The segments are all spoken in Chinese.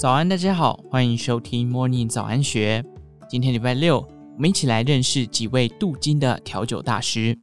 早安，大家好，欢迎收听 Morning 早安学。今天礼拜六，我们一起来认识几位镀金的调酒大师。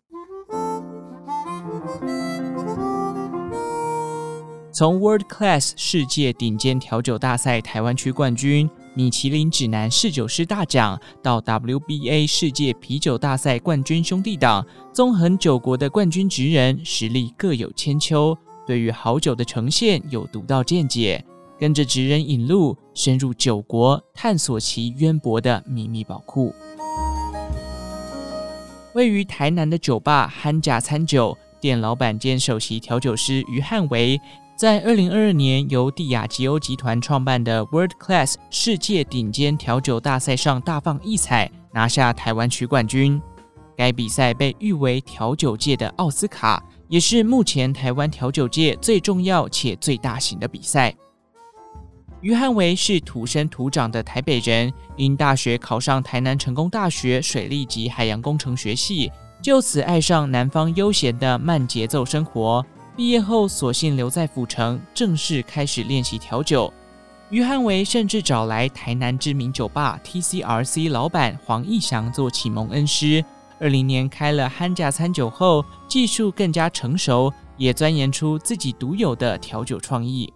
从 World Class 世界顶尖调酒大赛台湾区冠军、米其林指南侍酒师大奖，到 WBA 世界啤酒大赛冠军兄弟党，纵横九国的冠军职人，实力各有千秋，对于好酒的呈现有独到见解。跟着职人引路，深入九国，探索其渊博的秘密宝库。位于台南的酒吧憨甲餐酒店老板兼首席调酒师于汉维，在二零二二年由帝亚吉欧集团创办的 World Class 世界顶尖调酒大赛上大放异彩，拿下台湾区冠军。该比赛被誉为调酒界的奥斯卡，也是目前台湾调酒界最重要且最大型的比赛。于汉维是土生土长的台北人，因大学考上台南成功大学水利及海洋工程学系，就此爱上南方悠闲的慢节奏生活。毕业后，索性留在府城，正式开始练习调酒。于汉维甚至找来台南知名酒吧 TCRC 老板黄义祥做启蒙恩师。二零年开了憨家餐酒后，技术更加成熟，也钻研出自己独有的调酒创意。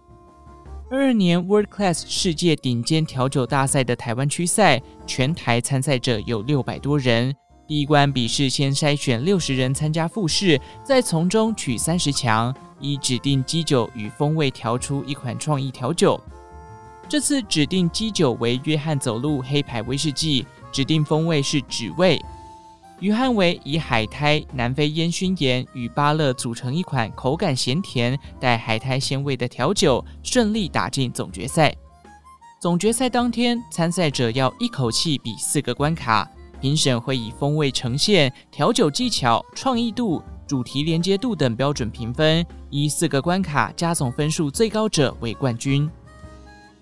二二年 World Class 世界顶尖调酒大赛的台湾区赛，全台参赛者有六百多人。第一关笔试先筛选六十人参加复试，再从中取三十强，以指定基酒与风味调出一款创意调酒。这次指定基酒为约翰走路黑牌威士忌，指定风味是纸味。于汉维以海苔、南非烟熏盐与芭乐组成一款口感咸甜、带海苔鲜味的调酒，顺利打进总决赛。总决赛当天，参赛者要一口气比四个关卡，评审会以风味呈现、调酒技巧、创意度、主题连接度等标准评分，以四个关卡加总分数最高者为冠军。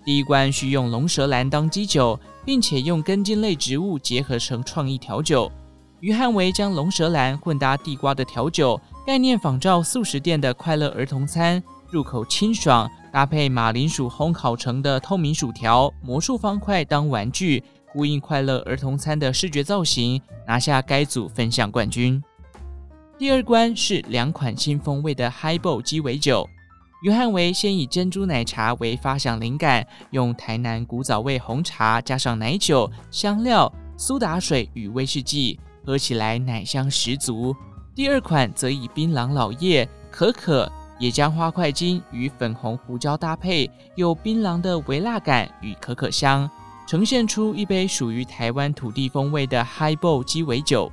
第一关需用龙舌兰当基酒，并且用根茎类植物结合成创意调酒。于汉维将龙舌兰混搭地瓜的调酒概念仿照速食店的快乐儿童餐，入口清爽，搭配马铃薯烘烤成的透明薯条、魔术方块当玩具，呼应快乐儿童餐的视觉造型，拿下该组分项冠军。第二关是两款新风味的 Highball 鸡尾酒。于汉维先以珍珠奶茶为发想灵感，用台南古早味红茶加上奶酒、香料、苏打水与威士忌。喝起来奶香十足。第二款则以槟榔老叶、可可、野姜花块精与粉红胡椒搭配，有槟榔的微辣感与可可香，呈现出一杯属于台湾土地风味的 Highball 鸡尾酒。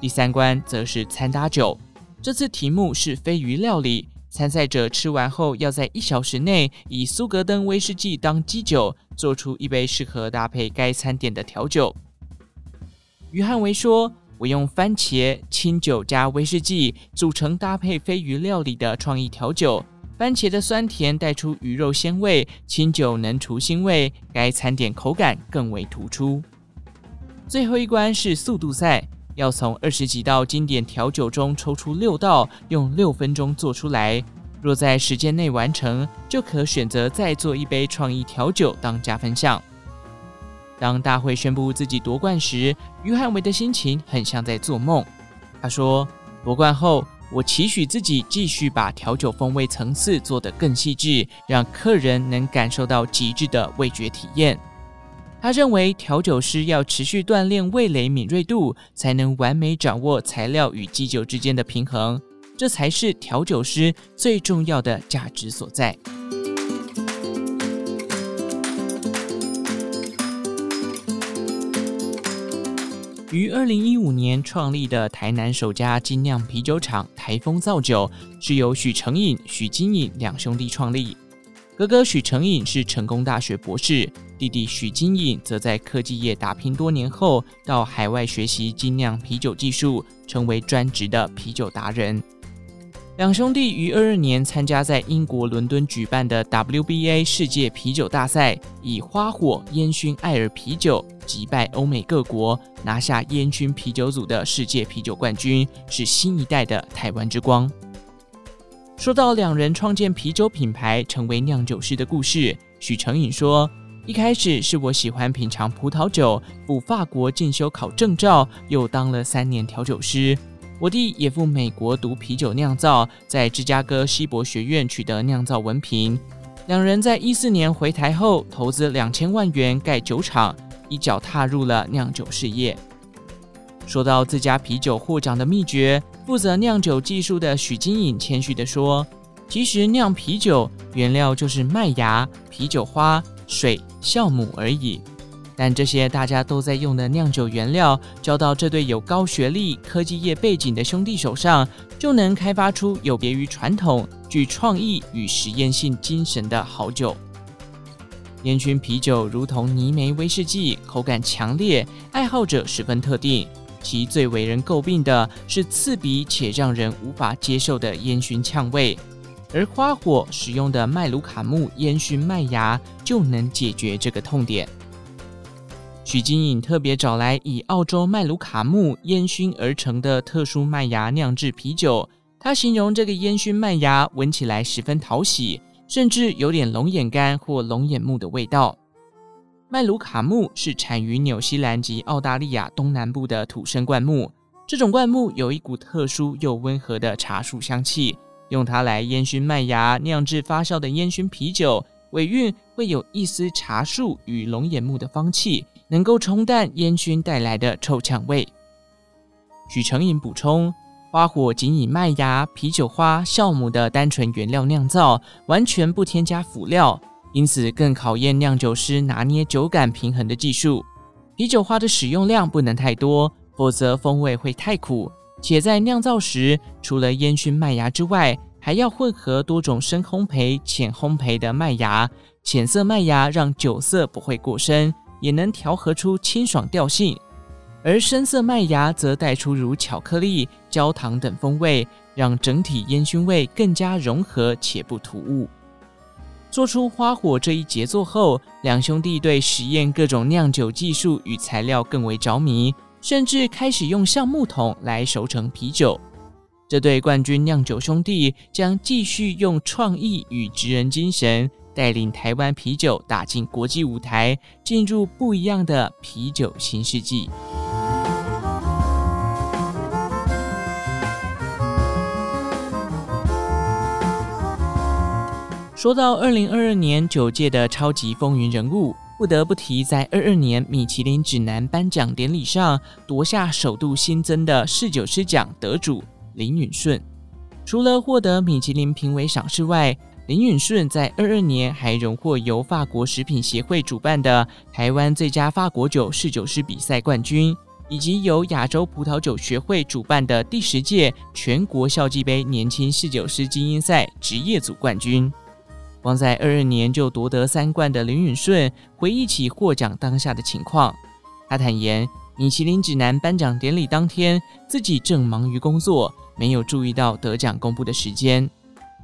第三关则是餐搭酒，这次题目是飞鱼料理，参赛者吃完后要在一小时内以苏格登威士忌当基酒，做出一杯适合搭配该餐点的调酒。于汉维说：“我用番茄、清酒加威士忌组成搭配飞鱼料理的创意调酒。番茄的酸甜带出鱼肉鲜味，清酒能除腥味，该餐点口感更为突出。”最后一关是速度赛，要从二十几道经典调酒中抽出六道，用六分钟做出来。若在时间内完成，就可选择再做一杯创意调酒当加分项。当大会宣布自己夺冠时，于汉维的心情很像在做梦。他说：“夺冠后，我期许自己继续把调酒风味层次做得更细致，让客人能感受到极致的味觉体验。”他认为，调酒师要持续锻炼味蕾敏锐度，才能完美掌握材料与基酒之间的平衡，这才是调酒师最重要的价值所在。于二零一五年创立的台南首家精酿啤酒厂台风造酒，是由许承颖、许金颖两兄弟创立。哥哥许承颖是成功大学博士，弟弟许金颖则在科技业打拼多年后，到海外学习精酿啤酒技术，成为专职的啤酒达人。两兄弟于二二年参加在英国伦敦举办的 WBA 世界啤酒大赛，以花火烟熏艾尔啤酒击败欧美各国，拿下烟熏啤酒组的世界啤酒冠军，是新一代的台湾之光。说到两人创建啤酒品牌、成为酿酒师的故事，许成颖说：“一开始是我喜欢品尝葡萄酒，赴法国进修考证照，又当了三年调酒师。我弟也赴美国读啤酒酿造，在芝加哥西博学院取得酿造文凭。两人在一四年回台后，投资两千万元盖酒厂，一脚踏入了酿酒事业。”说到自家啤酒获奖的秘诀，负责酿酒技术的许金颖谦虚地说：“其实酿啤酒原料就是麦芽、啤酒花、水、酵母而已。但这些大家都在用的酿酒原料，交到这对有高学历、科技业背景的兄弟手上，就能开发出有别于传统、具创意与实验性精神的好酒。烟熏啤酒如同泥煤威士忌，口感强烈，爱好者十分特定。”其最为人诟病的是刺鼻且让人无法接受的烟熏呛味，而花火使用的麦卢卡木烟熏麦芽就能解决这个痛点。许金颖特别找来以澳洲麦卢卡木烟熏而成的特殊麦芽酿制啤酒，他形容这个烟熏麦芽闻起来十分讨喜，甚至有点龙眼干或龙眼木的味道。麦卢卡木是产于纽西兰及澳大利亚东南部的土生灌木，这种灌木有一股特殊又温和的茶树香气，用它来烟熏麦芽酿制发酵的烟熏啤酒，尾韵会有一丝茶树与龙眼木的芳气，能够冲淡烟熏带来的臭呛味。许成颖补充，花火仅以麦芽、啤酒花、酵母的单纯原料酿造，完全不添加辅料。因此，更考验酿酒师拿捏酒感平衡的技术。啤酒花的使用量不能太多，否则风味会太苦。且在酿造时，除了烟熏麦芽之外，还要混合多种深烘焙、浅烘焙的麦芽。浅色麦芽让酒色不会过深，也能调和出清爽调性；而深色麦芽则带出如巧克力、焦糖等风味，让整体烟熏味更加融合且不突兀。做出花火这一杰作后，两兄弟对实验各种酿酒技术与材料更为着迷，甚至开始用橡木桶来熟成啤酒。这对冠军酿酒兄弟将继续用创意与职人精神，带领台湾啤酒打进国际舞台，进入不一样的啤酒新世纪。说到二零二二年酒界的超级风云人物，不得不提在二二年米其林指南颁奖典礼上夺下首度新增的侍酒师奖得主林允顺。除了获得米其林评委赏识外，林允顺在二二年还荣获由法国食品协会主办的台湾最佳法国酒侍酒师比赛冠军，以及由亚洲葡萄酒学会主办的第十届全国校际杯年轻侍酒师精英赛职业组冠军。光在二二年就夺得三冠的林允顺回忆起获奖当下的情况，他坦言，米其林指南颁奖典礼当天，自己正忙于工作，没有注意到得奖公布的时间。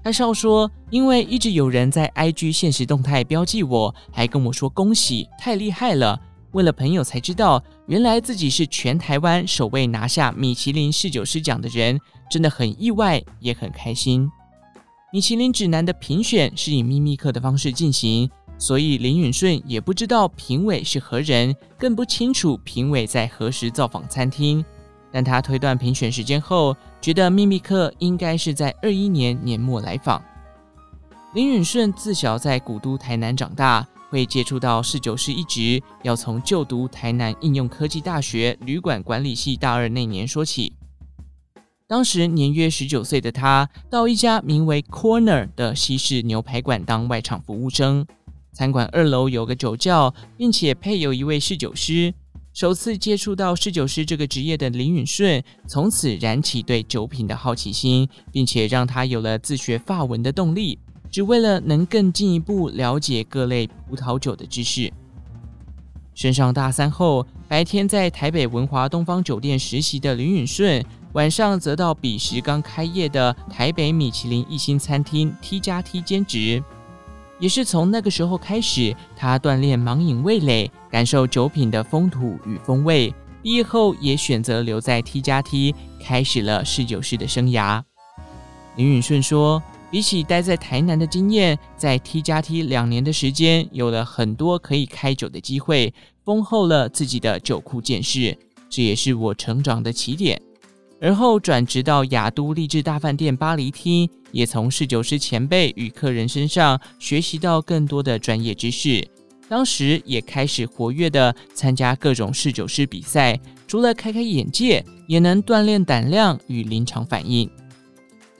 他笑说，因为一直有人在 IG 限时动态标记我，还跟我说恭喜，太厉害了。问了朋友才知道，原来自己是全台湾首位拿下米其林侍酒师奖的人，真的很意外，也很开心。米其林指南的评选是以秘密客的方式进行，所以林允顺也不知道评委是何人，更不清楚评委在何时造访餐厅。但他推断评选时间后，觉得秘密客应该是在二一年年末来访。林允顺自小在古都台南长大，会接触到侍酒师一职，要从就读台南应用科技大学旅馆管理系大二那年说起。当时年约十九岁的他，到一家名为 Corner 的西式牛排馆当外场服务生。餐馆二楼有个酒窖，并且配有一位侍酒师。首次接触到侍酒师这个职业的林允顺，从此燃起对酒品的好奇心，并且让他有了自学法文的动力，只为了能更进一步了解各类葡萄酒的知识。升上大三后，白天在台北文华东方酒店实习的林允顺。晚上则到彼时刚开业的台北米其林一星餐厅 T 加 T 兼职，也是从那个时候开始，他锻炼盲饮味蕾，感受酒品的风土与风味。毕业后也选择留在 T 加 T，开始了侍酒师的生涯。林允顺说：“比起待在台南的经验，在 T 加 T 两年的时间，有了很多可以开酒的机会，丰厚了自己的酒库见识，这也是我成长的起点。而后转职到亚都丽致大饭店巴黎厅，也从侍酒师前辈与客人身上学习到更多的专业知识。当时也开始活跃的参加各种侍酒师比赛，除了开开眼界，也能锻炼胆量与临场反应。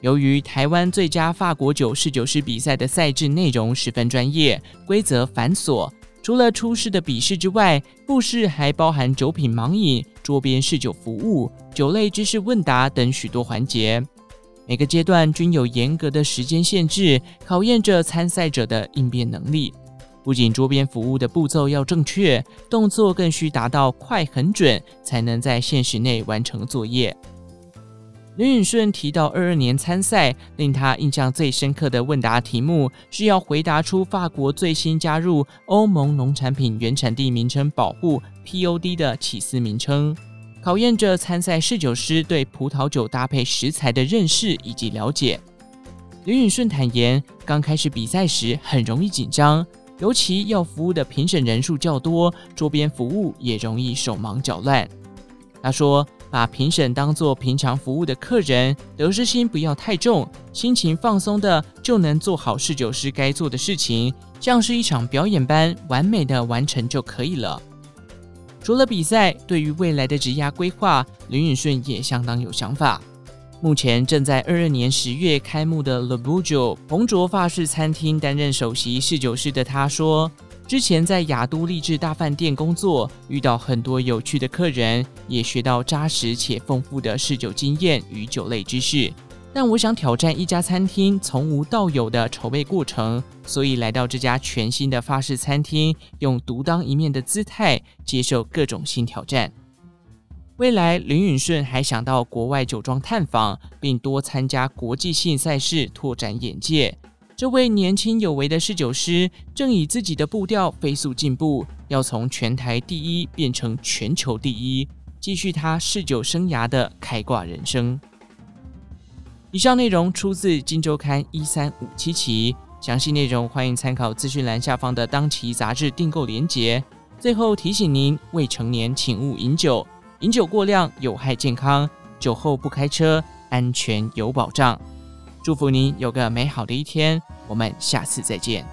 由于台湾最佳法国酒侍酒师比赛的赛制内容十分专业，规则繁琐。除了初试的笔试之外，复试还包含酒品盲饮、桌边试酒服务、酒类知识问答等许多环节。每个阶段均有严格的时间限制，考验着参赛者的应变能力。不仅桌边服务的步骤要正确，动作更需达到快、很准，才能在限时内完成作业。林允顺提到，二二年参赛令他印象最深刻的问答题目是要回答出法国最新加入欧盟农产品原产地名称保护 （POD） 的起司名称，考验着参赛侍酒师对葡萄酒搭配食材的认识以及了解。林允顺坦言，刚开始比赛时很容易紧张，尤其要服务的评审人数较多，桌边服务也容易手忙脚乱。他说。把评审当作平常服务的客人，得失心不要太重，心情放松的就能做好侍酒师该做的事情，像是一场表演般完美的完成就可以了。除了比赛，对于未来的职涯规划，林允顺也相当有想法。目前正在二二年十月开幕的 Le Bourgeois 鹏卓法式餐厅担任首席侍酒师的他说。之前在亚都丽志大饭店工作，遇到很多有趣的客人，也学到扎实且丰富的侍酒经验与酒类知识。但我想挑战一家餐厅从无到有的筹备过程，所以来到这家全新的法式餐厅，用独当一面的姿态接受各种新挑战。未来，林允顺还想到国外酒庄探访，并多参加国际性赛事，拓展眼界。这位年轻有为的侍酒师正以自己的步调飞速进步，要从全台第一变成全球第一，继续他侍酒生涯的开挂人生。以上内容出自《金周刊》一三五七期，详细内容欢迎参考资讯栏下方的当期杂志订购连结。最后提醒您：未成年请勿饮酒，饮酒过量有害健康，酒后不开车，安全有保障。祝福您有个美好的一天，我们下次再见。